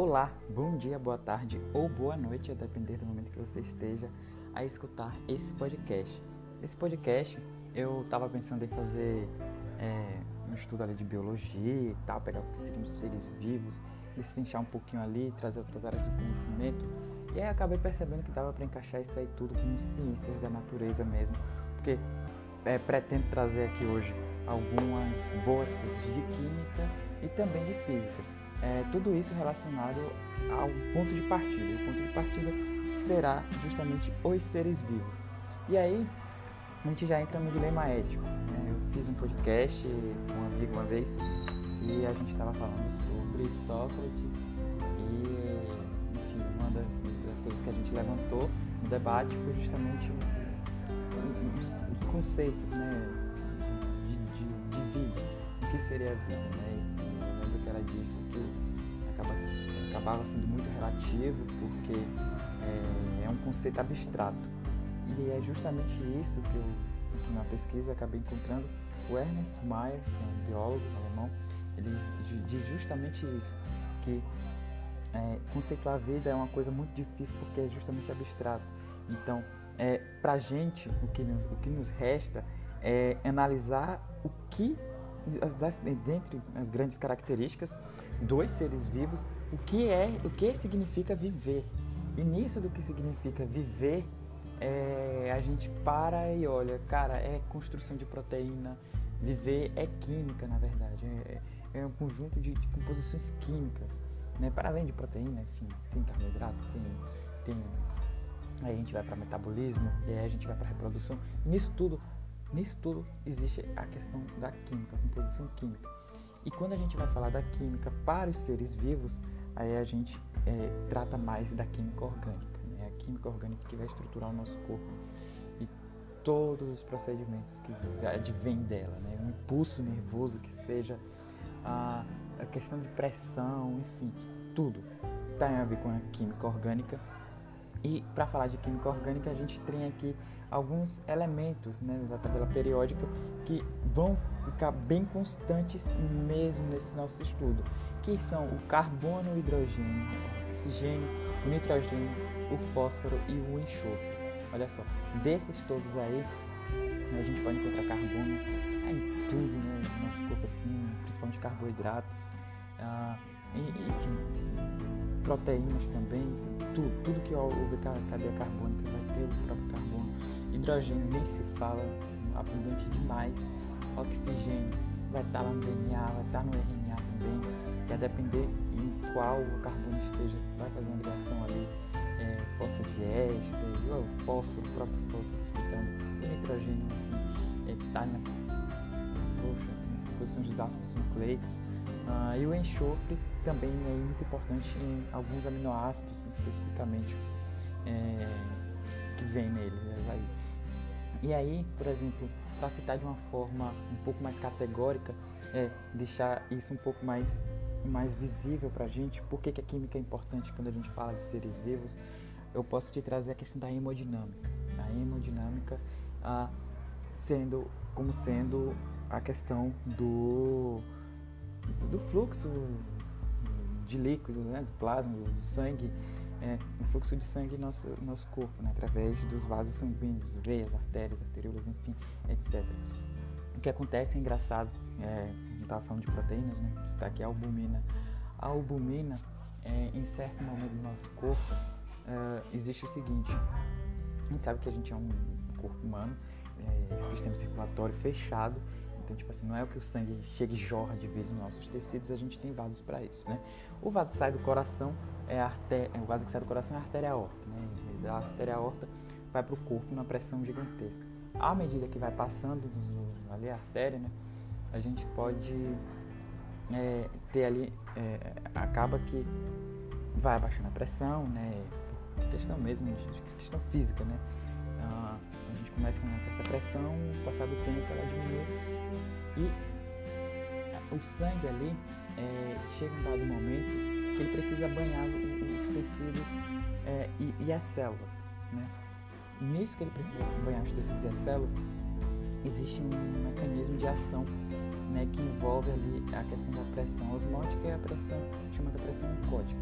Olá, bom dia, boa tarde ou boa noite, a depender do momento que você esteja a escutar esse podcast. Esse podcast eu estava pensando em fazer é, um estudo ali de biologia e tal, pegar o que seriam os seres vivos, destrinchar um pouquinho ali, trazer outras áreas de conhecimento. E aí acabei percebendo que dava para encaixar isso aí tudo com ciências da natureza mesmo, porque é, pretendo trazer aqui hoje algumas boas coisas de química e também de física. É, tudo isso relacionado ao ponto de partida. O ponto de partida será justamente os seres vivos. E aí a gente já entra no dilema ético. Né? Eu fiz um podcast com um amigo uma vez e a gente estava falando sobre Sócrates e, enfim, uma das, das, coisas que a gente levantou no debate foi justamente os, os conceitos, né? vida, o que seria vida, né? Eu lembro que ela disse acabava sendo muito relativo porque é, é, um conceito abstrato. E é justamente isso que eu, que na pesquisa acabei encontrando. O Ernest Mayr, que é um biólogo alemão, ele diz justamente isso, que é, conceituar a vida é uma coisa muito difícil porque é justamente abstrato. Então, é, para a gente, o que, nos, o que nos resta é analisar o que, dentre as grandes características dos seres vivos, o que é, o que significa viver. E nisso do que significa viver, é, a gente para e olha, cara, é construção de proteína, viver é química, na verdade, é, é um conjunto de, de, composições químicas, né? Para além de proteína, enfim, tem carboidrato, tem, tem aí a gente vai para metabolismo, e aí a gente vai para reprodução. Nisso tudo Nisso tudo existe a questão da química, a composição química. E quando a gente vai falar da química para os seres vivos, aí a gente é, trata mais da química orgânica, né? a química orgânica que vai estruturar o nosso corpo e todos os procedimentos que advêm dela, né? um impulso nervoso que seja a, a questão de pressão, enfim, tudo tem a ver com a química orgânica. E para falar de química orgânica, a gente tem aqui alguns elementos né, da tabela periódica que vão ficar bem constantes mesmo nesse nosso estudo, que são o carbono, o hidrogênio, o oxigênio, o nitrogênio, o fósforo e o enxofre. Olha só, desses todos aí, a gente pode encontrar carbono em tudo, né, no nosso corpo, assim, principalmente carboidratos, ah, enfim, proteínas também, tudo, tudo que houve cadeia carbônica vai ter o próprio carbono Hidrogênio nem se fala, abundante demais. Oxigênio vai estar lá no DNA, vai estar no RNA também. Vai depender em qual carbono esteja, vai fazer uma reação ali. É, éster, o fósforo, o próprio fósforo citando, o nitrogênio, enfim, está é, na, poxa, nas composições dos ácidos nucleicos. Ah, e o enxofre também é muito importante em alguns aminoácidos especificamente é, que vem neles. Né? E aí, por exemplo, para citar de uma forma um pouco mais categórica, é deixar isso um pouco mais, mais visível para a gente, por que a química é importante quando a gente fala de seres vivos, eu posso te trazer a questão da hemodinâmica. A hemodinâmica ah, sendo, como sendo a questão do, do fluxo de líquido, né, do plasma, do sangue é, o fluxo de sangue no nosso, nosso corpo, né, através dos vasos sanguíneos, veias, artérias, arteriolas, enfim, etc. O que acontece é engraçado, é, não estava falando de proteínas, né, está aqui a albumina. A albumina, é, em certo momento do nosso corpo, é, existe o seguinte, a gente sabe que a gente é um corpo humano, é, sistema circulatório fechado, então, tipo assim, não é o que o sangue chega e jorra de vez nos nossos tecidos, a gente tem vasos para isso, né? O vaso sai do coração, é a artéria, o vaso que sai do coração é a artéria aorta, né? E da artéria aorta vai para o corpo numa pressão gigantesca. À medida que vai passando ali a artéria, né? A gente pode é, ter ali, é, acaba que vai abaixando a pressão, né? Por questão mesmo, questão física, né? Ah, a gente começa com uma certa pressão, passar do tempo ela diminui e o sangue ali é, chega um dado momento que ele precisa banhar os tecidos é, e, e, as células. Né? Nisso que ele precisa banhar os tecidos e as células, existe um mecanismo de ação né, que envolve ali a questão da pressão osmótica e a pressão chamada pressão oncótica.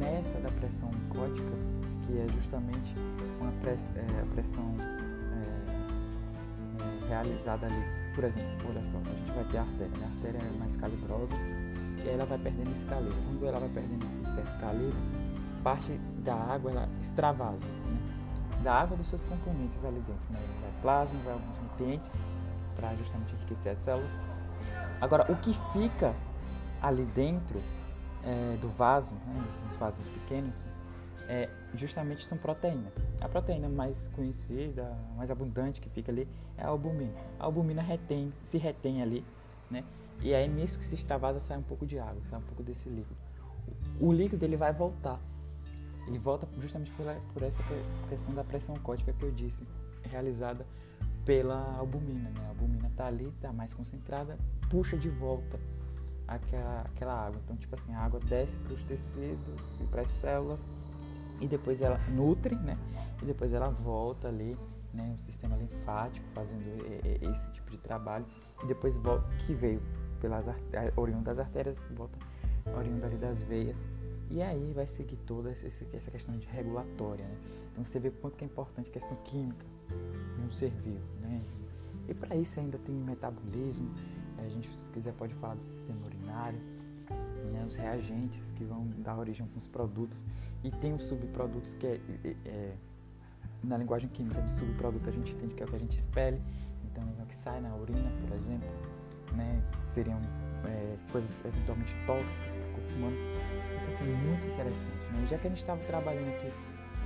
nessa da pressão oncótica, que é justamente uma press, é, a pressão é, é, realizada ali. Por exemplo, olha só, a gente vai ter a artéria, né? a artéria é mais calibrosa e ela vai perdendo esse calibre. Quando ela vai perdendo esse certo calibre, parte da água ela extravasa, né? da água dos seus componentes ali dentro. Né? Vai plasma, vai alguns nutrientes para justamente enriquecer as células. Agora, o que fica ali dentro é, do vaso, né, os vasos pequenos, é, justamente são proteínas. A proteína mais conhecida, mais abundante que fica ali é a albumina. A albumina retém, se retém ali, né? E aí nisso que se extravasa sai um pouco de água, sai um pouco desse líquido. O líquido ele vai voltar. Ele volta justamente por, por essa questão da pressão cótica que eu disse, realizada pela albumina. Né? A albumina está ali, está mais concentrada, puxa de volta aquela, aquela água. Então, tipo assim, a água desce para os tecidos e para as células e depois ela nutre, né? E depois ela volta ali, né? O sistema linfático fazendo esse tipo de trabalho e depois volta, que veio pelas oriundo das artérias, volta oriundo ali das veias. E aí vai seguir toda essa questão de regulatória, né? Então você vê o quanto que é importante a questão química em um ser vivo, né? E para isso ainda tem metabolismo, a gente, se quiser, pode falar do sistema urinário, né, os reagentes que vão dar origem a alguns produtos. E tem os subprodutos que é, é, é, na linguagem química de subproduto a gente entende que é o que a gente expele, então é o que sai na urina, por exemplo, né, seriam é, coisas eventualmente tóxicas para o corpo humano. Então isso é muito interessante. Né? Já que a gente estava trabalhando aqui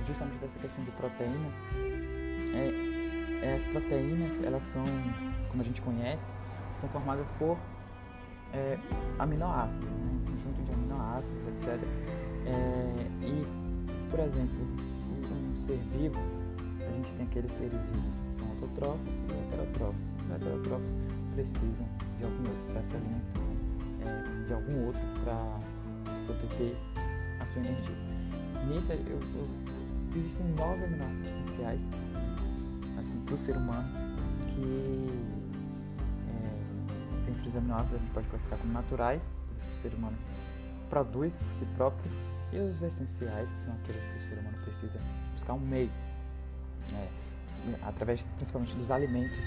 justamente dessa questão de proteínas, é, é, as proteínas elas são, como a gente conhece, são formadas por é, aminoácidos, né? um conjunto de aminoácidos, etc. É, e, por exemplo, um ser vivo, a gente tem aqueles seres vivos, são autotrófos e heterotrófos. Os heterotrófos precisam de algum outro para se alimentar, é, precisam de algum outro para poder ter a sua energia. Nisso, eu, eu, existem nove aminoácidos essenciais assim, para o ser humano que os aminoácidos a gente pode classificar como naturais, que o ser humano produz por si próprio, e os essenciais, que são aqueles que o ser humano precisa buscar um meio, né, através principalmente dos alimentos,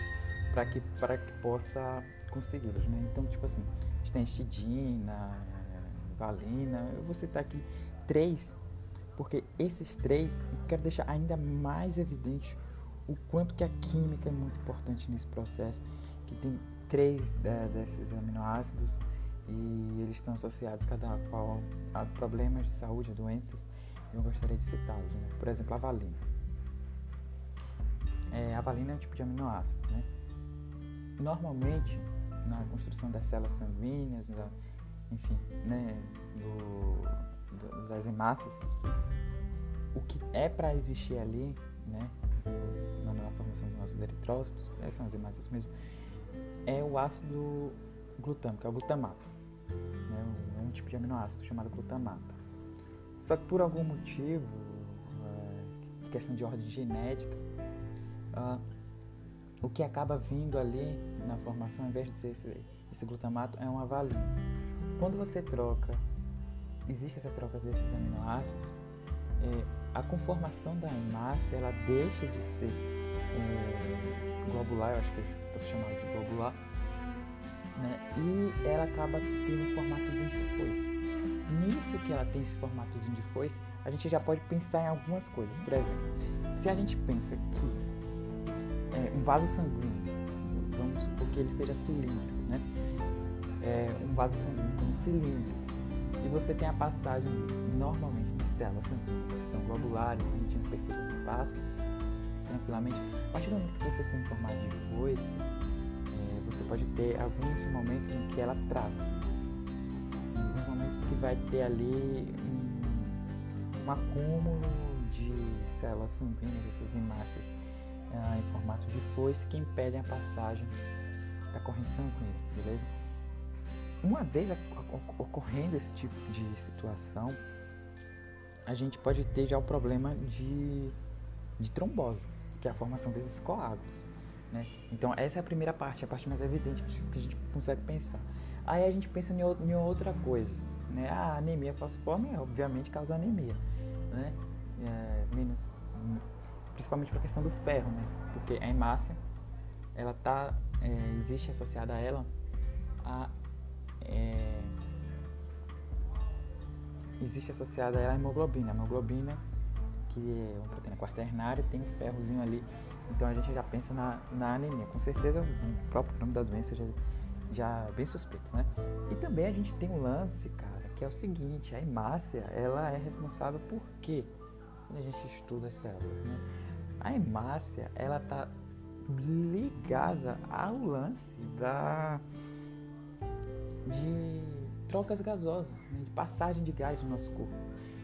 para que, que possa consegui-los. Né? Então, tipo assim, a gente tem histidina, valina, eu vou citar aqui três, porque esses três eu quero deixar ainda mais evidente o quanto que a química é muito importante nesse processo, que tem três né, desses aminoácidos e eles estão associados cada qual a problemas de saúde, a doenças. Eu gostaria de citá-los. Né? Por exemplo, a valina. É, a valina é um tipo de aminoácido. Né? Normalmente, na construção das células sanguíneas, da, enfim, né, do, do, das hemácias, o que é para existir ali, né, na, formação dos nossos eritrócitos, essas são as hemácias mesmo, é o ácido glutâmico, é o glutamato. É um tipo de aminoácido chamado glutamato. Só que por algum motivo, é, questão de ordem genética, uh, o que acaba vindo ali na formação, ao invés de ser esse, esse glutamato, é uma valina. Quando você troca, existe essa troca desses aminoácidos, é, a conformação da hemácia ela deixa de ser é, globular, eu acho que posso chamar de globular, né? e ela acaba tendo um formatozinho de foice. Nisso que ela tem esse formatozinho de foice, a gente já pode pensar em algumas coisas. Por exemplo, se a gente pensa que é, um vaso sanguíneo, vamos supor que ele seja cilíndrico, né? É, um vaso sanguíneo como cilindro, e você tem a passagem normalmente de células sanguíneas que são globulares, bonitinhas, perfeitas e passam tranquilamente. A partir do momento que você tem um formato de foice, é, você pode ter alguns momentos em que ela trava. Alguns momentos que vai ter ali um, um acúmulo de células sanguíneas, essas hemácias é, em formato de foice que impedem a passagem da corrente sanguínea, beleza? Uma vez ocorrendo esse tipo de situação, a gente pode ter já o problema de, de trombose que é a formação desses coágulos. Né? Então, essa é a primeira parte, a parte mais evidente que a gente consegue pensar. Aí a gente pensa em outra coisa, Né? A anemia falciforme, obviamente, causa anemia. Né? É, menos, principalmente para a questão do ferro, né? porque a hemácia ela tá, é, existe associada a ela a é, existe associada a ela a hemoglobina. A hemoglobina, que é uma proteína quaternária, tem um ferrozinho ali. Então a gente já pensa na, na anemia. Com certeza o próprio nome da doença já, já é bem suspeito, né? E também a gente tem um lance, cara, que é o seguinte, a hemácia, ela é responsável por quê? Quando a gente estuda as células, né? A hemácia, ela tá ligada ao lance da de trocas gasosas, né, de passagem de gás no nosso corpo.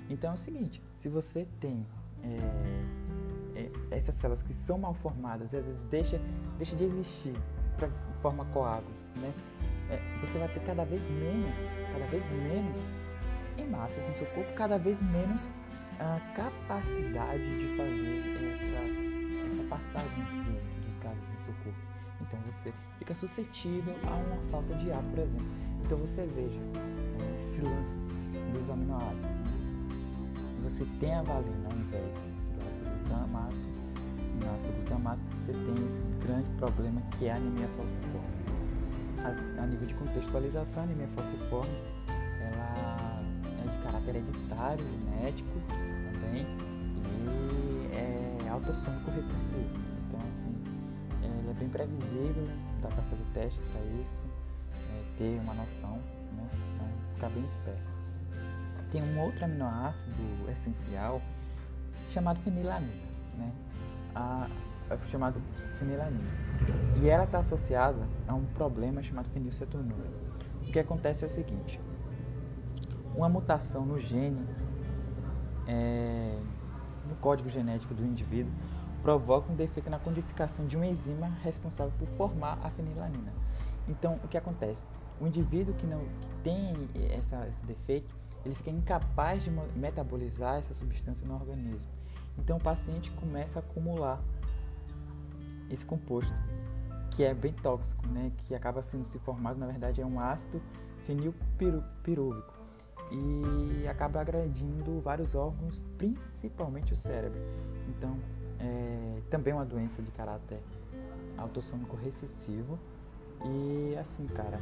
Então é o seguinte, se você tem é, é, essas células que são mal formadas às vezes deixa, deixa de existir para forma coágulo, né? É, você vai ter cada vez menos, cada vez menos hemácias no seu corpo, cada vez menos a capacidade de fazer essa, essa passagem dos gases no seu corpo. Então você fica suscetível a uma falta de ar, por exemplo. Então você veja né, esse lance dos aminoácidos. Você tem a valina ao invés do ácido glutamato. No ácido glutamato você tem esse grande problema que é a anemia falciforme. A, a nível de contextualização, a anemia falciforme ela é de caráter hereditário, genético também e é autossômico recessivo. Então assim, ela é bem previsível, dá para fazer testes para isso ter uma noção, né? Então, ficar bem esperto. Tem um outro aminoácido essencial chamado fenilanina, né? A, é chamado fenilanina. E ela está associada a um problema chamado fenilcetonúria. O que acontece é o seguinte: uma mutação no gene, é, no código genético do indivíduo, provoca um defeito na codificação de uma enzima responsável por formar a fenilanina. Então, o que acontece? O indivíduo que não que tem essa, esse defeito, ele fica incapaz de metabolizar essa substância no organismo. Então o paciente começa a acumular esse composto, que é bem tóxico, né? que acaba sendo se formado, na verdade, é um ácido fenilpirúvico e acaba agredindo vários órgãos, principalmente o cérebro. Então, é também uma doença de caráter autossômico recessivo. E assim, cara,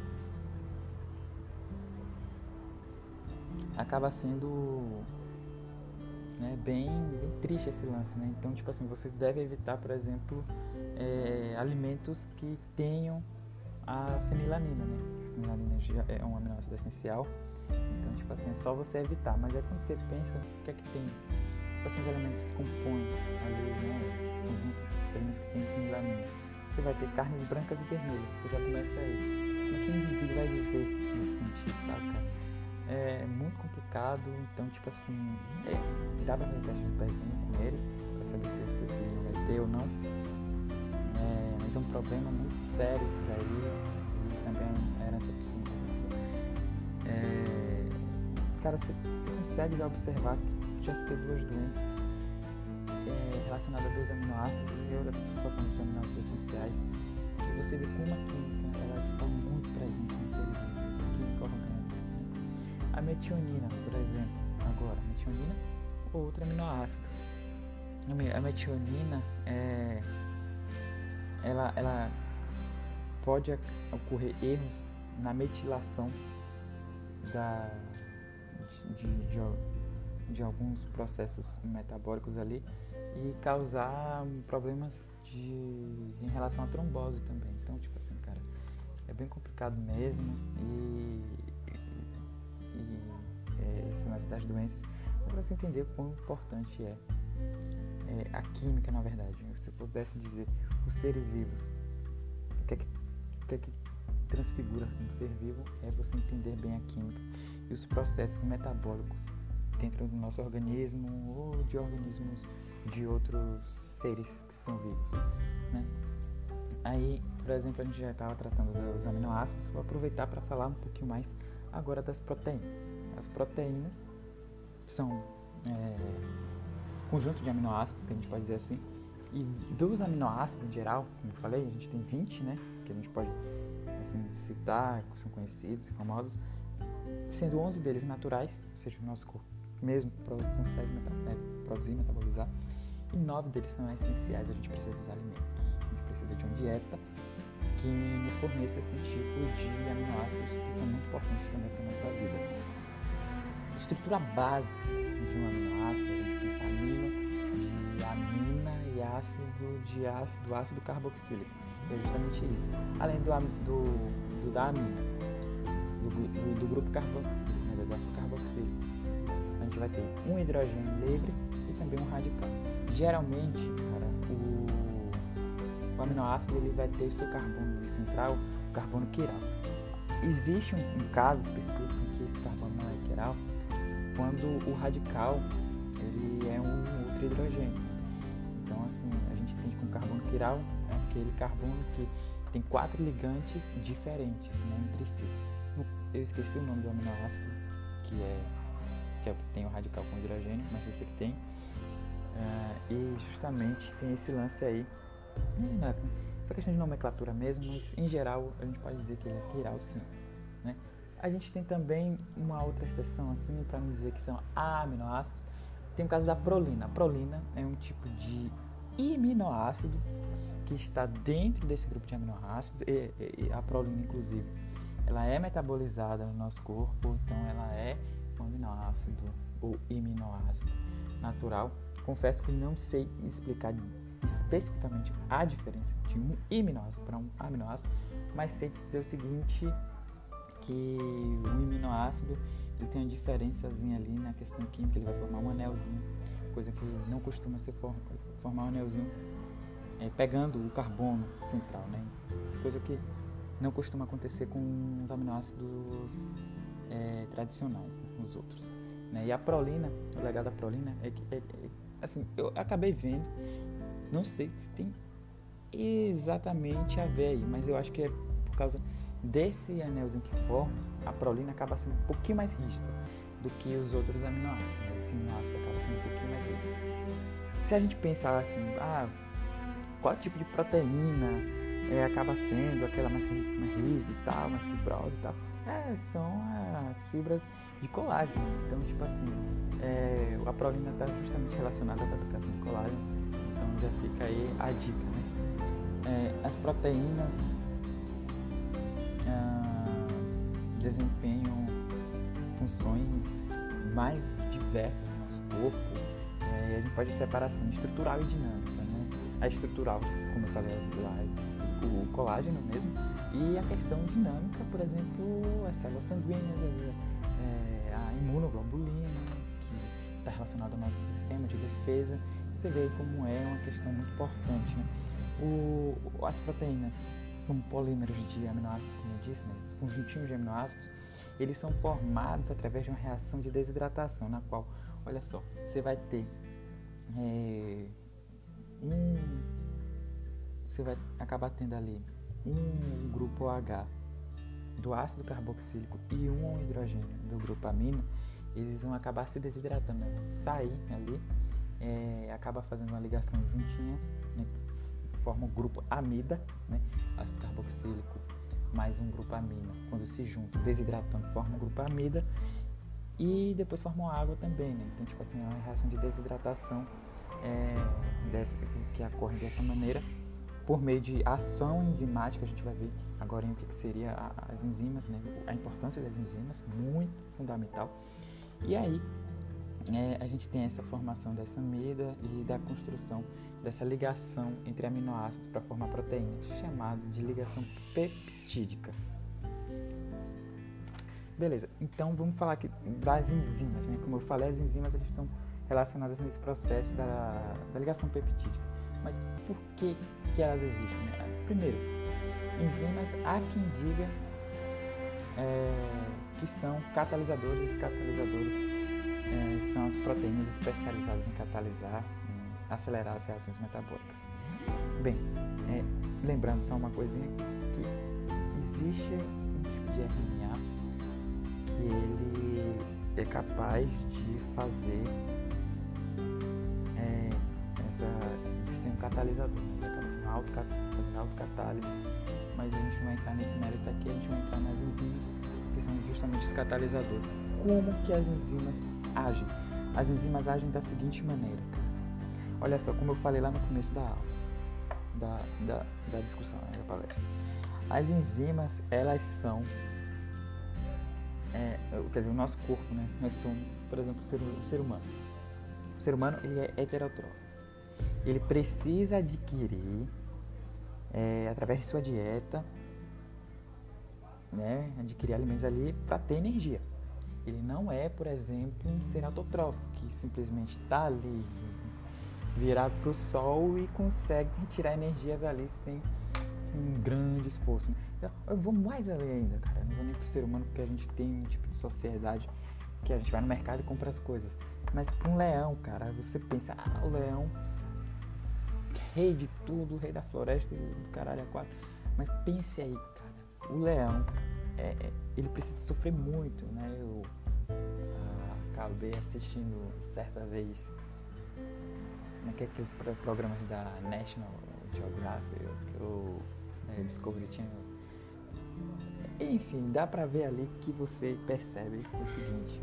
acaba sendo né, bem, bem, triste esse lance, né? Então, tipo assim, você deve evitar, por exemplo, é, alimentos que tenham a fenilanina, né? Fenilanina é um aminoácido essencial, então, tipo assim, é só você evitar. Mas é quando você pensa, o que é que tem? Quais são os elementos que compõem ali, né? Os elementos que tem fenilanina. Você vai ter carnes brancas e vermelhas, você já começa aí. É que indivíduo vai viver nesse sentido, sabe, cara? É muito complicado, então tipo assim, é, dá pra fazer teste de pezinho com ele, pra saber se o seu filho vai ter ou não. É, mas é um problema muito sério isso daí, e também é herança por é, Cara, você, você consegue já observar que já se teve duas doenças é, relacionadas a dois aminoácidos, e eu só falando dos aminoácidos essenciais, e você vê como a química metionina, por exemplo, agora, metionina ou outro aminoácido. A metionina é, ela, ela pode ocorrer erros na metilação da, de, de, de, alguns processos metabólicos ali e causar problemas de, em relação à trombose também. Então, tipo assim, cara, é bem complicado mesmo e lance das doenças, para você entender o quão importante é, é, a química, na verdade. Se pudesse dizer os seres vivos, o que é que, o que, é que transfigura um ser vivo é você entender bem a química e os processos metabólicos dentro do nosso organismo ou de organismos de outros seres que são vivos, né? Aí, por exemplo, a gente já estava tratando dos aminoácidos, vou aproveitar para falar um pouquinho mais Agora das proteínas. As proteínas são é, conjunto de aminoácidos, que a gente pode dizer assim, e dos aminoácidos em geral, como eu falei, a gente tem 20, né, que a gente pode assim, citar, que são conhecidos e famosos, sendo 11 deles naturais, ou seja, o nosso corpo mesmo consegue é, produzir metabolizar, e 9 deles são essenciais, a gente precisa dos alimentos. A gente precisa de uma dieta que nos forneça esse tipo de aminoácidos que são muito importantes também para a nossa vida. Estrutura básica de um aminoácido, a gente pensa amino, de amina e ácido de ácido, ácido carboxílico. É justamente isso. Além do, do, do da amina, do, do, do grupo carboxílico, né, do ácido carboxílico. A gente vai ter um hidrogênio livre e também um radical. Geralmente, cara, o, o aminoácido ele vai ter o seu carbono central, o carbono quiral. Existe um, um caso específico em que esse carbono não é quiral, quando o radical ele é um outro hidrogênio. Então, assim, a gente tem com carbono quiral é aquele carbono que tem quatro ligantes diferentes né, entre si. Eu esqueci o nome do aminoácido, que é, que é que tem o radical com hidrogênio, mas esse aqui tem. Uh, e justamente tem esse lance aí. É essa questão de nomenclatura mesmo, mas em geral a gente pode dizer que ele é quiral sim. A gente tem também uma outra exceção, assim, para não dizer que são aminoácidos. Tem o caso da prolina. A prolina é um tipo de aminoácido que está dentro desse grupo de aminoácidos. E, e, a prolina, inclusive, ela é metabolizada no nosso corpo, então ela é um aminoácido ou aminoácido natural. Confesso que não sei explicar especificamente a diferença de um aminoácido para um aminoácido, mas sei te dizer o seguinte que o aminoácido ele tem uma diferençazinha ali na questão química, ele vai formar um anelzinho, coisa que não costuma ser for, formar um anelzinho é, pegando o carbono central, né? Coisa que não costuma acontecer com os aminoácidos é, tradicionais, né? os outros. Né? E a prolina, o legal da prolina é que, é, é, assim, eu acabei vendo, não sei se tem exatamente a ver aí, mas eu acho que é por causa desse anelzinho que forma, a prolina acaba sendo um pouquinho mais rígida do que os outros aminoácidos. Né? Esse aminoácido acaba sendo um pouquinho mais rígido. Se a gente pensar assim, ah, qual tipo de proteína é, acaba sendo aquela mais, mais rígida e tal, mais fibrosa e tal? É, são as fibras de colágeno. Então, tipo assim, é, a prolina está justamente relacionada à fabricação de colágeno. Então já fica aí a dica, né? É, as proteínas desempenham funções mais diversas no nosso corpo. Né? E a gente pode separar assim, estrutural e dinâmica. Né? A estrutural, como eu falei, as, o colágeno mesmo, e a questão dinâmica, por exemplo, as células sanguíneas, é, a imunoglobulina, que está relacionada ao nosso sistema de defesa. Você vê como é uma questão muito importante. Né? O, as proteínas como polímeros de aminoácidos, como eu disse, né, os conjuntinhos de aminoácidos, eles são formados através de uma reação de desidratação, na qual, olha só, você vai ter é, um. Você vai acabar tendo ali um grupo OH do ácido carboxílico e um hidrogênio do grupo amino, eles vão acabar se desidratando, sair ali, é, acaba fazendo uma ligação juntinha, né? Forma o grupo amida, né? ácido carboxílico mais um grupo amina. Quando se juntam, desidratando, forma o grupo amida e depois formam água também. Né? Então, tipo assim, é uma reação de desidratação é, dessa, que ocorre dessa maneira por meio de ação enzimática, a gente vai ver agora em o que, que seria as enzimas, né? a importância das enzimas, muito fundamental. E aí, é, a gente tem essa formação dessa amida e da construção dessa ligação entre aminoácidos para formar proteínas, chamada de ligação peptídica. Beleza, então vamos falar aqui das enzimas. Né? Como eu falei, as enzimas eles estão relacionadas nesse processo da, da ligação peptídica. Mas por que, que elas existem? Né? Primeiro, enzimas há quem diga é, que são catalisadores. Catalisadores é, são as proteínas especializadas em catalisar, em acelerar as reações metabólicas. Bem, é, lembrando só uma coisinha que existe um tipo de RNA que ele é capaz de fazer é, essa, de um catalisador, né? ele acaba sendo autocatálise, mas a gente vai entrar nesse mérito aqui, a gente vai entrar nas enzimas, que são justamente os catalisadores. Como que as enzimas agem? As enzimas agem da seguinte maneira. Olha só, como eu falei lá no começo da aula, da, da, da discussão, né, da palestra. As enzimas, elas são é, quer dizer, o nosso corpo, né? Nós somos, por exemplo, o ser, o ser humano. O ser humano, ele é heterotrófico. Ele precisa adquirir, é, através de sua dieta, né? Adquirir alimentos ali para ter energia. Ele não é, por exemplo, um ser autotrófico, que simplesmente está ali virado para o sol e consegue retirar energia dali sem assim, um grande esforço. Né? Eu vou mais além ainda, cara. Eu não vou nem pro ser humano porque a gente tem um tipo de sociedade que a gente vai no mercado e compra as coisas. Mas para um leão, cara, você pensa, ah, o leão, rei de tudo, rei da floresta, do caralho a quatro. Mas pense aí, cara, o leão, é, é ele precisa sofrer muito, né? Eu ah, acabei assistindo certa vez naqueles programas da National Geographic, eu é, Discovery Channel. Enfim, dá pra ver ali que você percebe o seguinte: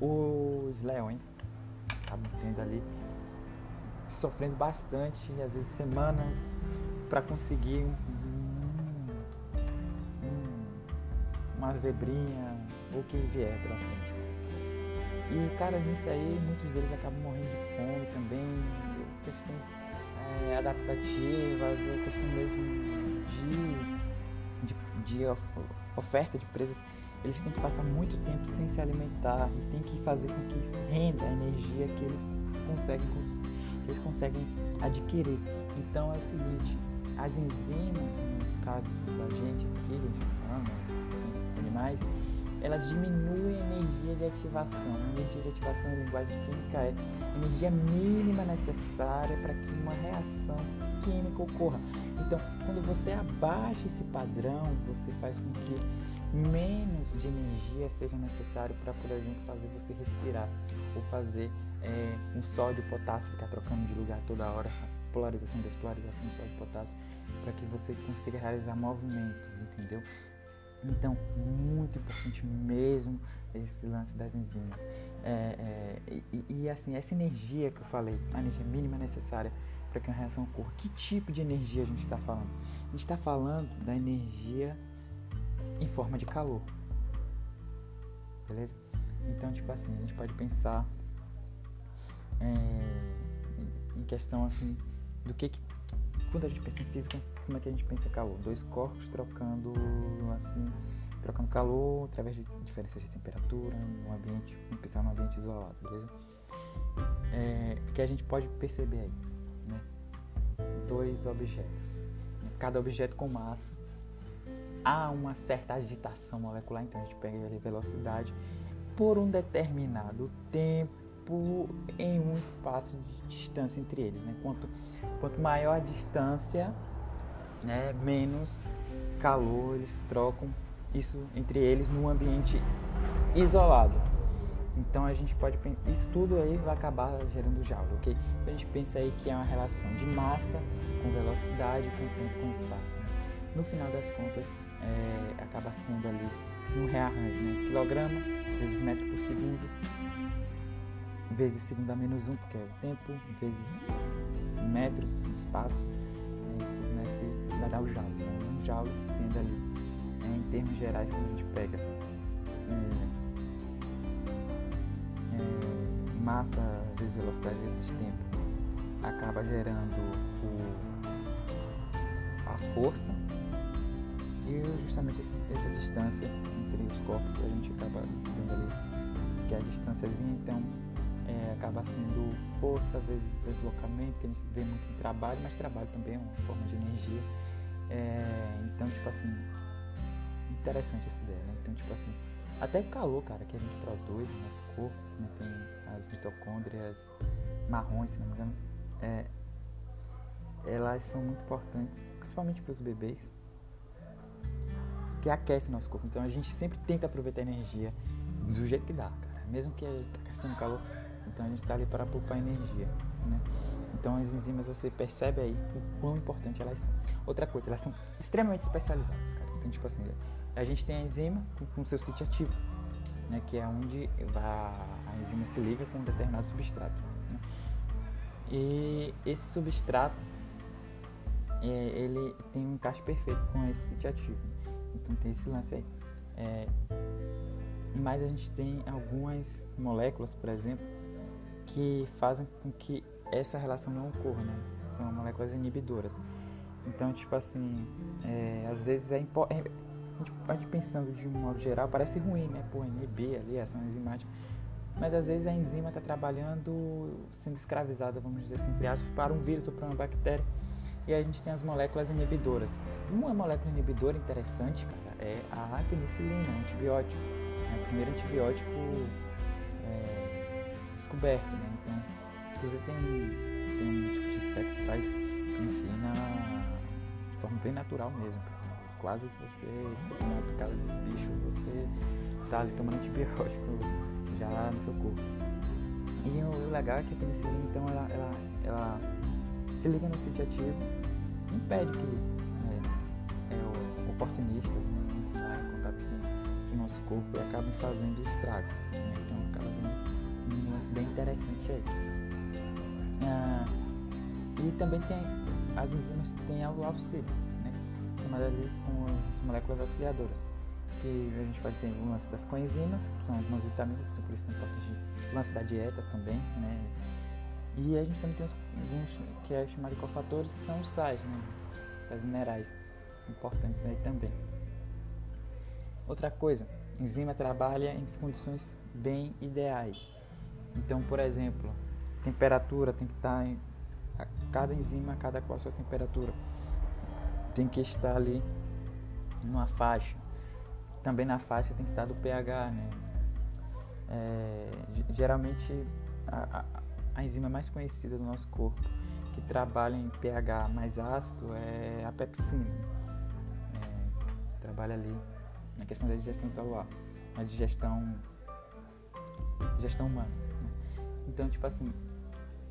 os leões acabam tendo ali sofrendo bastante, às vezes semanas, para conseguir zebrinha o que vier pela frente. E, cara, nisso aí, muitos deles acabam morrendo de fome também, questões é, adaptativas, ou questão mesmo de, de, de oferta de presas, eles têm que passar muito tempo sem se alimentar e tem que fazer com que isso renda a energia que eles conseguem, que eles conseguem adquirir. Então é o seguinte, as enzimas, nos casos da gente aqui, animais, elas diminuem a energia de ativação. A energia de ativação em linguagem química é a energia mínima necessária para que uma reação química ocorra. Então, quando você abaixa esse padrão, você faz com que menos de energia seja necessário para, por exemplo, fazer você respirar ou fazer é, um sódio potássio ficar trocando de lugar toda hora, polarização despolarização de sódio potássio, para que você consiga realizar movimentos, entendeu? Então, muito importante mesmo esse lance das enzimas. É, é, e, e, assim, essa energia que eu falei, a energia mínima necessária para que uma reação ocorra. Que tipo de energia a gente está falando? A gente está falando da energia em forma de calor. Beleza? Então, tipo assim, a gente pode pensar é, em questão assim do que, que quando a gente pensa em física, como é que a gente pensa calor? Dois corpos trocando assim, trocando calor através de diferenças de temperatura no ambiente, vamos pensar num ambiente isolado, beleza? É, que a gente pode perceber aí né, dois objetos. Cada objeto com massa há uma certa agitação molecular, então a gente pega a velocidade por um determinado tempo em um espaço de distância entre eles. Né? Quanto, quanto maior a distância, né, menos calor eles trocam isso entre eles num ambiente isolado. Então a gente pode isso tudo aí vai acabar gerando Joule, ok? Então a gente pensa aí que é uma relação de massa com velocidade, com tempo, com espaço. Né? No final das contas, é, acaba sendo ali um rearranjo, né? Quilograma vezes metro por segundo vezes segundo a menos um, porque é o tempo, vezes metros, espaço. É isso que começa a dar o Joule. Né? Um Joule sendo ali, é, em termos gerais, quando a gente pega. É, massa vezes velocidade vezes tempo acaba gerando o, a força e justamente esse, essa distância entre os corpos a gente acaba vendo ali que é a distânciazinha então é, acaba sendo força vezes deslocamento que a gente vê muito em trabalho mas trabalho também é uma forma de energia é, então tipo assim interessante essa ideia né então tipo assim até o calor cara que a gente produz no nosso corpo né, tem as mitocôndrias marrons, se não me engano, é, elas são muito importantes, principalmente para os bebês, que aquecem nosso corpo. Então a gente sempre tenta aproveitar a energia do jeito que dá, cara. Mesmo que está gastando calor, então a gente está ali para poupar energia, né? Então as enzimas você percebe aí o quão importante elas são. Outra coisa, elas são extremamente especializadas, cara. Então tipo assim, a gente tem a enzima com, com seu sítio ativo né, que é onde a enzima se liga com um determinado substrato. Né? E esse substrato é, ele tem um encaixe perfeito com esse sítio ativo. Então tem esse lance aí. É, mas a gente tem algumas moléculas, por exemplo, que fazem com que essa relação não ocorra, né? São moléculas inibidoras. Então, tipo assim, é, às vezes é importante. É, a gente pensando de um modo geral, parece ruim, né? Pô, inibir ali, ação enzimática. Mas às vezes a enzima está trabalhando, sendo escravizada, vamos dizer assim, entre aspas, para um vírus ou para uma bactéria. E a gente tem as moléculas inibidoras. Uma molécula inibidora interessante, cara, é a penicilina, um antibiótico. É o primeiro antibiótico descoberto, né? Então, inclusive tem, tem um tipo de inseto que faz penicilina de forma bem natural mesmo. Quase você, se por causa desse bicho, você tá ali tomando antibiótico já no seu corpo. E o, legal é que a penicilina, então, ela, ela, ela se liga no sítio ativo, impede que é, é, oportunistas né, contato com o nosso corpo e acabem fazendo estrago. Né? Bem interessante aí. Ah, e também tem as enzimas têm algo auxílio, né? chamado ali com as moléculas auxiliadoras. Que a gente pode ter o lance das coenzimas, que são algumas vitaminas, então por isso tem importante o lance da dieta também, né? E a gente também tem alguns que é chamado de cofatores, que são os sais, né? sais minerais, importantes aí também. Outra coisa, enzima trabalha em condições bem ideais. Então, por exemplo, temperatura tem que estar em cada enzima, cada qual a sua temperatura, tem que estar ali numa faixa. Também na faixa tem que estar do pH, né? É, geralmente a, a enzima mais conhecida do nosso corpo que trabalha em pH mais ácido é a pepsina. É, trabalha ali na questão da digestão celular, na digestão, digestão humana. Então, tipo assim,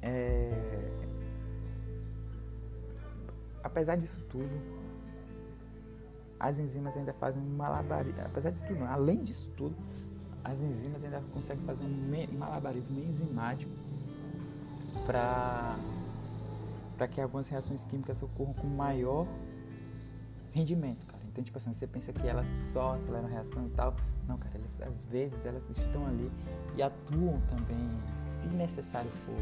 é, apesar disso tudo, as enzimas ainda fazem malabarismo. Apesar disso tudo, além disso tudo, as enzimas ainda conseguem fazer um malabarismo enzimático para que algumas reações químicas ocorram com maior rendimento, cara. Então, tipo assim, você pensa que elas só aceleram a reação e tal. Não, cara, elas, às vezes elas estão ali e atuam também, se necessário for,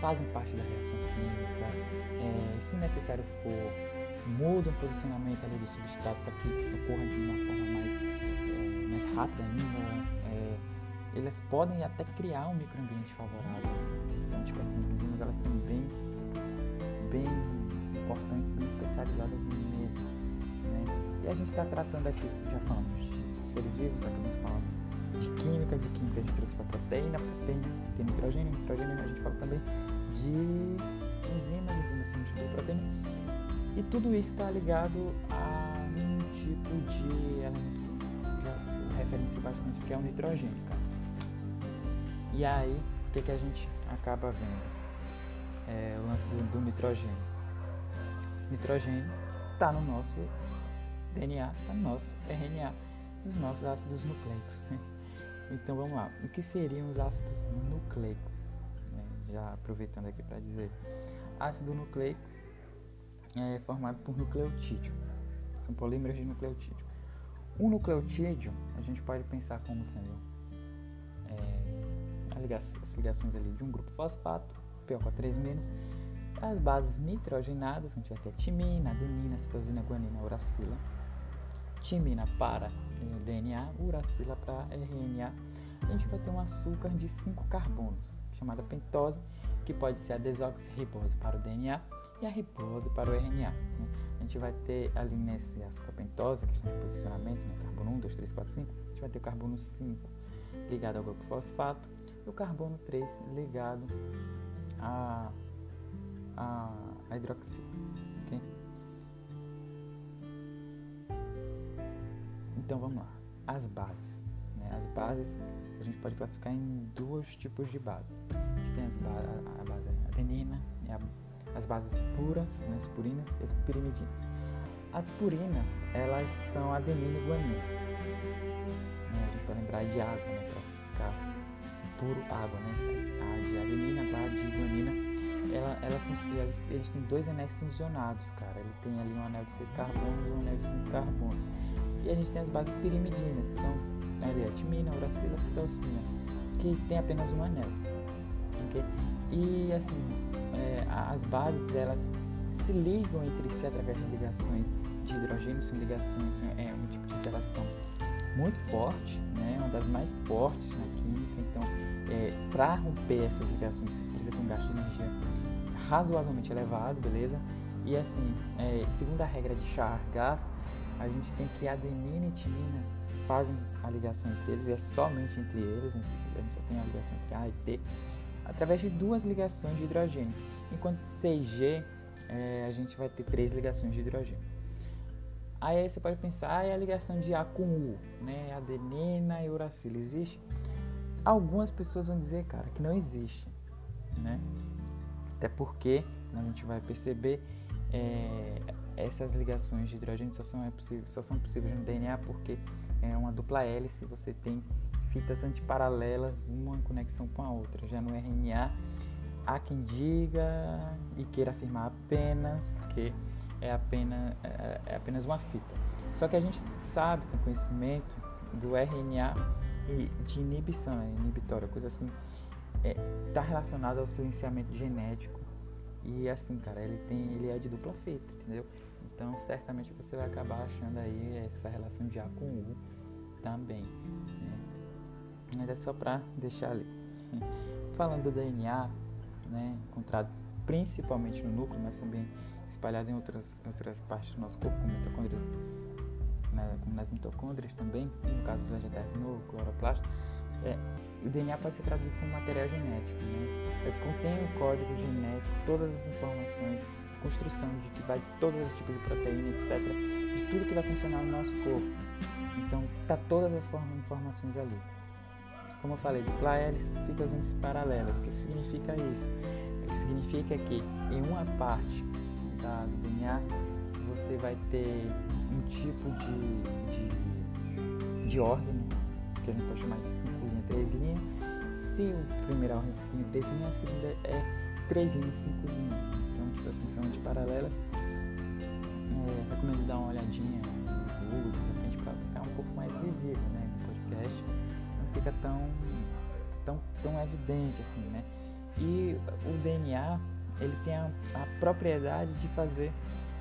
fazem parte da reação química, é, se necessário for, mudam o posicionamento ali do substrato para que ocorra de uma forma mais, é, mais rápida ainda. É, elas podem até criar um microambiente favorável. Então, tipo assim, as enzimas elas são bem, bem importantes, bem especializadas mesmo. Né? E a gente está tratando aqui, já falamos de seres vivos, acabamos falando de química, de química a gente trouxe para proteína, proteína tem nitrogênio, nitrogênio a gente fala também de são tipo de proteína. E tudo isso está ligado a um tipo de elemento que referencia bastante, que é o nitrogênio, cara. E aí, o que, que a gente acaba vendo? É o lance do, do nitrogênio. Nitrogênio está no nosso DNA, está no nosso RNA, nos nossos ácidos nucleicos. Né? Então vamos lá. O que seriam os ácidos nucleicos? Né? Já aproveitando aqui para dizer. Ácido nucleico é formado por nucleotídeo. São polímeros de nucleotídeo. O nucleotídeo a gente pode pensar como sendo as ligações ali de um grupo fosfato, PO3-, as bases nitrogenadas, a gente vai ter timina, adenina, citosina, guanina, uracila, timina para DNA, uracila para RNA. A gente vai ter um açúcar de 5 carbonos, chamada pentose, que pode ser a desoxirribose para o DNA e a ribose para o RNA. Né? A gente vai ter ali nesse açúcar pentose, questão de posicionamento, né? carbono 1, 2, 3, 4, 5, a gente vai ter o carbono 5 ligado ao grupo fosfato e o carbono 3 ligado a, a, a hidroxila. Então vamos lá. As bases. Né? As bases a gente pode classificar em dois tipos de bases. A gente tem as ba a base adenina a, as bases puras, né? as purinas e as pirimidinas. As purinas, elas são adenina e guanina. Né? A gente pode lembrar de água, né? Para ficar puro água, né? A de adenina, a de guanina, ela, ela, eles têm dois anéis funcionados, cara. Ele tem ali um anel de 6 carbonos e um anel de 5 carbonos. E a gente tem as bases pirimidinas, que são a timina, a uracila, citocina, que tem apenas um anel. Okay? E assim, é, as bases elas se ligam entre si através de ligações de hidrogênio, são ligações, é um tipo de interação muito forte, né? uma das mais fortes na química. Então, é, para romper essas ligações, você precisa ter um gasto de energia razoavelmente elevado, beleza? E assim, é, segundo a regra de Char-Gaff, a gente tem que adenina e timina fazem a ligação entre eles, e é somente entre eles, a só tem a ligação entre A e T, através de duas ligações de hidrogênio. Enquanto CG, é, a gente vai ter três ligações de hidrogênio. Aí você pode pensar, ah, é a ligação de A com U, né? Adenina e uracilo, existe? Algumas pessoas vão dizer, cara, que não existe, né? Até porque a gente vai perceber é, essas ligações de hidrogênio só são, é possível, só são possíveis no DNA porque é uma dupla hélice, você tem fitas antiparalelas, uma em conexão com a outra. Já no RNA, há quem diga e queira afirmar apenas que é apenas, é, é apenas uma fita. Só que a gente sabe, tem conhecimento do RNA e de inibição, é inibitória, coisa assim, está é, tá relacionado ao silenciamento genético. E assim, cara, ele tem, ele é de dupla fita, entendeu? Então, certamente você vai acabar achando aí essa relação de A com U também. Né? Mas é só para deixar ali. Falando do DNA, né, encontrado principalmente no núcleo, mas também espalhado em outras, outras partes do nosso corpo, como mitocôndrias, né, como nas mitocôndrias também, no caso dos vegetais no cloroplasto, é, o DNA pode ser traduzido como material genético. Né? Ele contém o código genético, todas as informações, construção de que vai todos os tipos de proteína, etc., de tudo que vai funcionar no nosso corpo. Então, tá todas as informações ali. Como eu falei, dupla hélice, fitas paralelas. O que, significa isso? O que significa que em uma parte da, do DNA você vai ter um tipo de, de, de ordem, que a gente pode chamar de 5 linhas, 3 linhas. Se o primeiro ordem é 5 linhas, 3 linhas, a segunda é 3 linhas, 5 linhas. Tipo assim, são de paralelas. É, recomendo dar uma olhadinha no Google, de repente, para ficar um pouco mais visível, né? No podcast. Não fica tão, tão, tão evidente assim, né? E o DNA, ele tem a, a propriedade de fazer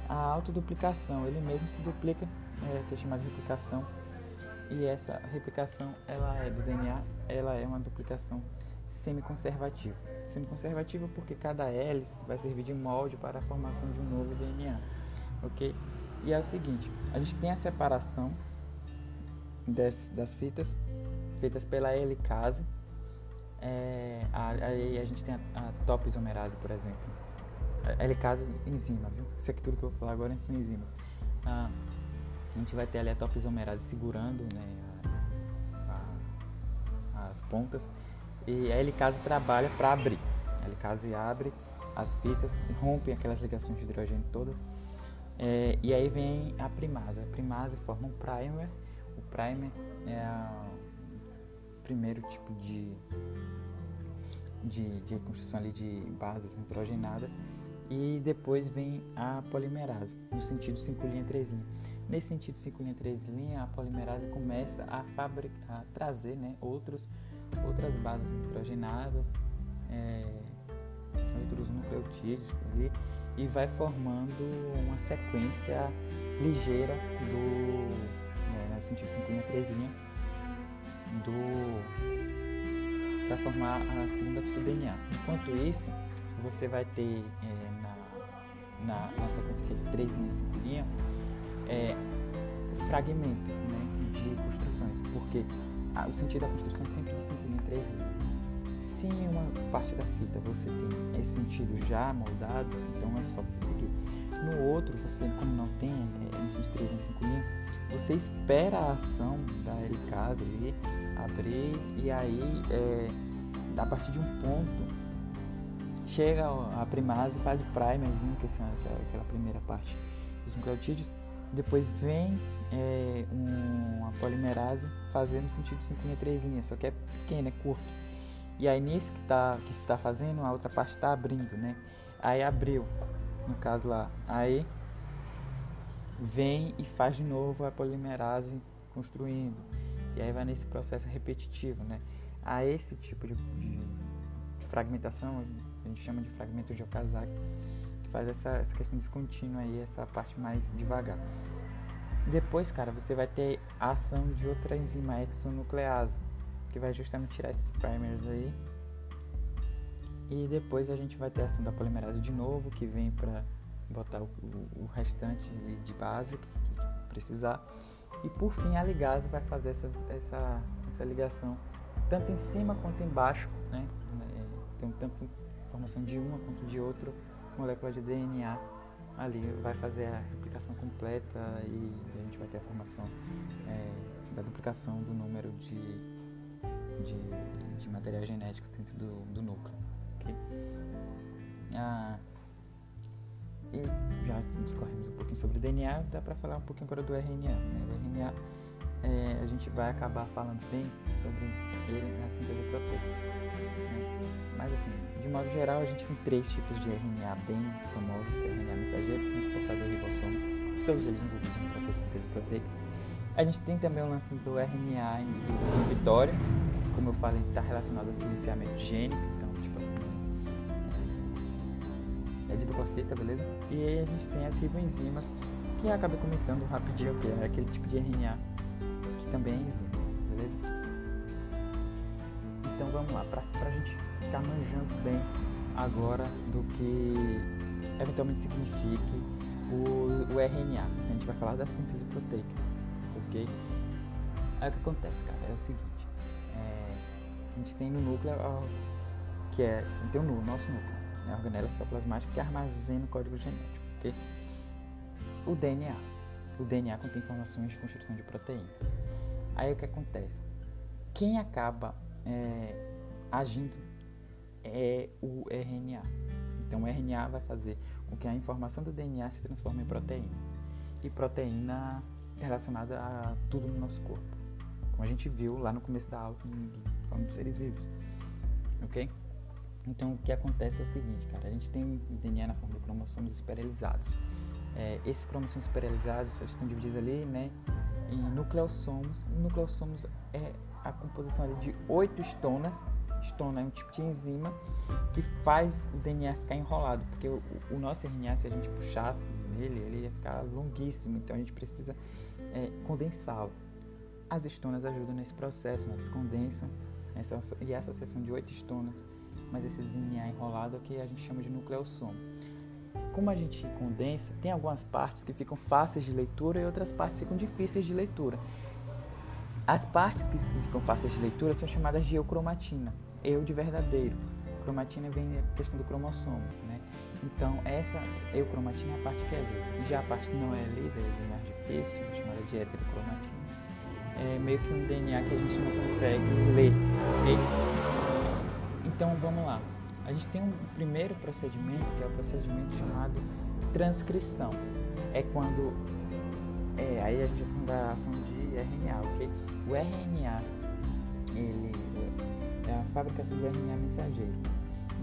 a autoduplicação. Ele mesmo se duplica, é, que é chamada de replicação. E essa replicação, ela é do DNA, ela é uma duplicação semiconservativa. Semiconservativa porque cada hélice vai servir de molde para a formação de um novo DNA, ok? E é o seguinte, a gente tem a separação das, das fitas feitas pela helicase. É, aí a gente tem a, a por exemplo. Helicase enzima, viu? Isso aqui tudo que eu vou falar agora são enzimas. Ah, a gente vai ter ali a top isomerase segurando né, a, a, as pontas e a helicase trabalha para abrir. A helicase abre as fitas, rompe aquelas ligações de hidrogênio todas é, e aí vem a primase. A primase forma um primer. O primer é o primeiro tipo de, de, de construção ali de bases nitrogenadas. E depois vem a polimerase, no sentido 5 linha 3 linha. Nesse sentido 5 linha 3 linha, a polimerase começa a, fabricar, a trazer né, outros, outras bases nitrogenadas, é, outros nucleotídeos ali e vai formando uma sequência ligeira do, né, no sentido 5 linha, 3 linha, do para formar a segunda fita DNA. Enquanto isso, você vai ter é, na, na, na, sequência de 3 linhas, 5 linhas, é, fragmentos né, de construções, porque o sentido da construção é sempre de 5 linhas, 3 linhas. Se em uma parte da fita você tem esse sentido já moldado, então é só você seguir. No outro, você, como não tem, é, no sentido 3 em 5 linhas, você espera a ação da helicase ali abrir e aí é, a partir de um ponto chega a primase, faz o primerzinho, que é aquela primeira parte dos nucleotídeos, depois vem é, uma polimerase fazendo sentido 5 linhas, 3 linhas, só que é pequeno, é curto. E aí nisso que está que tá fazendo, a outra parte está abrindo, né? Aí abriu, no caso lá. Aí vem e faz de novo a polimerase construindo. E aí vai nesse processo repetitivo, né? A esse tipo de, de, de fragmentação, a gente chama de fragmento de Okazaki, que faz essa, essa questão descontínua aí, essa parte mais devagar. Depois, cara, você vai ter a ação de outra enzima exonuclease, que vai justamente tirar esses primers aí. E depois a gente vai ter a ação da polimerase de novo, que vem para botar o, o, restante de base que precisar. E por fim a ligase vai fazer essas, essa, essa ligação tanto em cima quanto embaixo, né? É, tem tanto informação de uma quanto de outra molécula de DNA ali vai fazer a replicação completa e a gente vai ter a formação é, da duplicação do número de, de, de material genético dentro do, do núcleo. Okay? Ah, e já discorremos um pouquinho sobre o DNA, dá para falar um pouquinho agora do RNA. Né? O RNA é, a gente vai acabar falando bem sobre ele na síntese proteica. Né? Mas assim, de modo geral, a gente tem três tipos de RNA bem famosos, que é RNA mensageiro, transportador e ribossomo, todos eles envolvidos no processo de síntese proteica. A gente tem também o lance do RNA inibitório, como eu falei, está relacionado ao silenciamento gênico, então, tipo assim, é, é de dupla fita, beleza? E aí a gente tem as riboenzimas, que acabei comentando rapidinho, que é aquele tipo de RNA também beleza? Então vamos lá, para a gente ficar manjando bem agora do que eventualmente signifique o, o RNA. A gente vai falar da síntese proteica, ok? Aí o que acontece, cara, é o seguinte, é, a gente tem no núcleo, que é, tem o nosso núcleo, né, a organela citoplasmática que armazena o código genético, ok? O DNA. O DNA contém informações de construção de proteínas. Aí o que acontece? Quem acaba é, agindo é o RNA. Então o RNA vai fazer com que a informação do DNA se transforme em proteína. E proteína relacionada a tudo no nosso corpo. Como a gente viu lá no começo da aula, falando dos seres vivos. Ok? Então o que acontece é o seguinte, cara, a gente tem DNA na forma de cromossomos esperalizados. É, esses cromossomos esperalizados estão divididos ali, né, em nucleossomos. Nucleossomos é a composição ali de oito estonas histona é um tipo de enzima que faz o DNA ficar enrolado, porque o, o nosso RNA, se a gente puxasse nele, ele ia ficar longuíssimo, então a gente precisa é, condensá-lo. As estonas ajudam nesse processo, né? eles condensam essa, e a associação de oito estonas, mas esse DNA enrolado é o que a gente chama de nucleossomo. Como a gente condensa, tem algumas partes que ficam fáceis de leitura e outras partes ficam difíceis de leitura. As partes que ficam fáceis de leitura são chamadas de eucromatina eu de verdadeiro. Cromatina vem a questão do cromossomo, né? Então, essa eucromatina é a parte que é lida. Já a parte que não é lida, é mais difícil, chamada de heterocromatina, é meio que um DNA que a gente não consegue ler? Então, vamos lá. A gente tem um primeiro procedimento, que é o procedimento chamado transcrição. É quando... É, aí a gente tem a ação de RNA, ok? O RNA, ele é a fabricação do RNA mensageiro.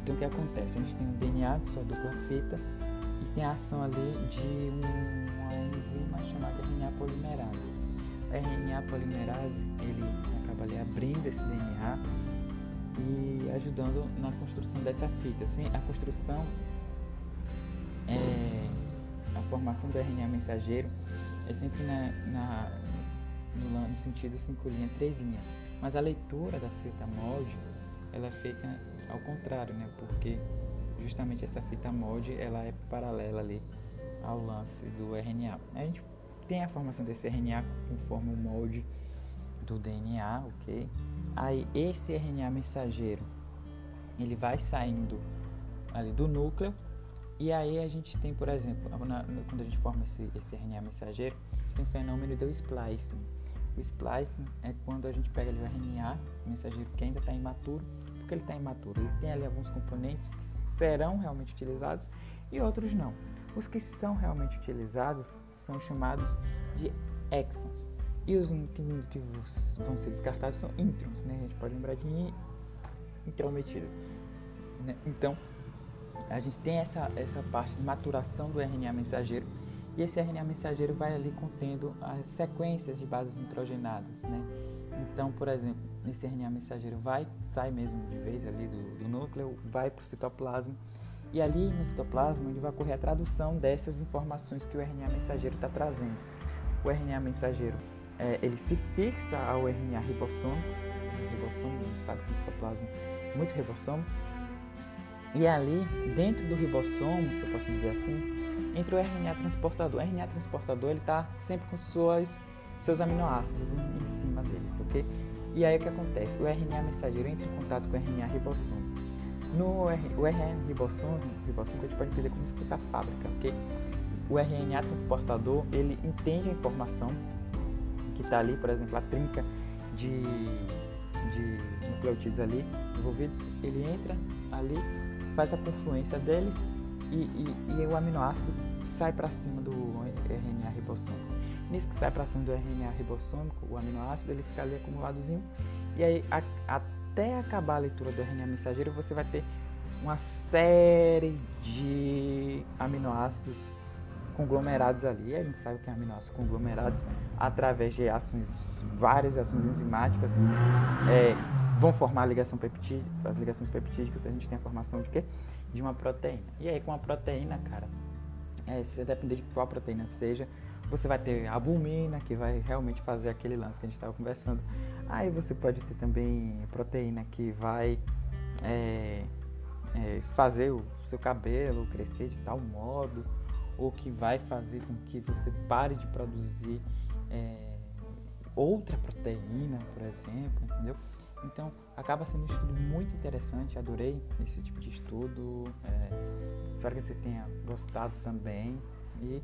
Então o que acontece? A gente tem um DNA de sua dupla fita e tem a ação ali de uma enzima chamada RNA polimerase. A RNA polimerase ele acaba ali abrindo esse DNA e ajudando na construção dessa fita. Assim, a construção, é, a formação do RNA mensageiro é sempre na, na no, no sentido 5 linha, 3 linha. Mas a leitura da fita molde, ela é feita ao contrário, né? Porque justamente essa fita molde, ela é paralela ali ao lance do RNA. A gente tem a formação desse RNA conforme o molde do DNA, ok? Aí esse RNA mensageiro, ele vai saindo ali do núcleo e aí a gente tem, por exemplo, na, quando a gente forma esse, esse RNA mensageiro, a gente tem o fenômeno do splicing. O splicing é quando a gente pega ali o RNA, mensageiro que ainda está imaturo, porque ele está imaturo. Ele tem ali alguns componentes que serão realmente utilizados e outros não. Os que são realmente utilizados são chamados de exons. E os que, vão ser descartados são introns, né? A gente pode lembrar de intrometido. Né? Então, a gente tem essa, essa parte de maturação do RNA mensageiro e esse RNA mensageiro vai ali contendo as sequências de bases nitrogenadas, né? Então, por exemplo, esse RNA mensageiro vai, sai mesmo de vez ali do, do núcleo, vai para o citoplasma e ali no citoplasma ele vai ocorrer a tradução dessas informações que o RNA mensageiro está trazendo. O RNA mensageiro é, ele se fixa ao RNA ribossômico, o ribossomo, a gente sabe que é muito ribossomo, e ali dentro do ribossomo, se eu posso dizer assim, entra o RNA transportador. O RNA transportador está sempre com suas, seus aminoácidos em, em cima deles, ok? E aí o que acontece? O RNA mensageiro entra em contato com o RNA ribossômico. No o RNA ribossômico, ribossômico a gente pode entender como se fosse a fábrica, ok? O RNA transportador ele entende a informação que está ali, por exemplo, a trinca de, de nucleotídeos ali envolvidos, ele entra ali, faz a confluência deles e, e, e o aminoácido sai para cima do RNA ribossômico. Nisso que sai para cima do RNA ribossômico, o aminoácido ele fica ali acumuladozinho e aí a, até acabar a leitura do RNA mensageiro você vai ter uma série de aminoácidos conglomerados ali. A gente sabe que é aminoácidos conglomerados através de ações, várias ações enzimáticas, é, vão formar a ligação peptídica. As ligações peptídicas a gente tem a formação de quê? De uma proteína. E aí com a proteína, cara, é, se depender de qual proteína seja, você vai ter a albumina, que vai realmente fazer aquele lance que a gente estava conversando. Aí você pode ter também proteína que vai é, é, fazer o seu cabelo crescer de tal modo ou que vai fazer com que você pare de produzir é, outra proteína, por exemplo, entendeu? Então, acaba sendo um estudo muito interessante, adorei esse tipo de estudo. É, espero que você tenha gostado também e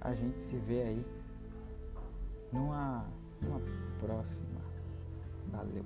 a gente se vê aí numa, numa próxima. Valeu!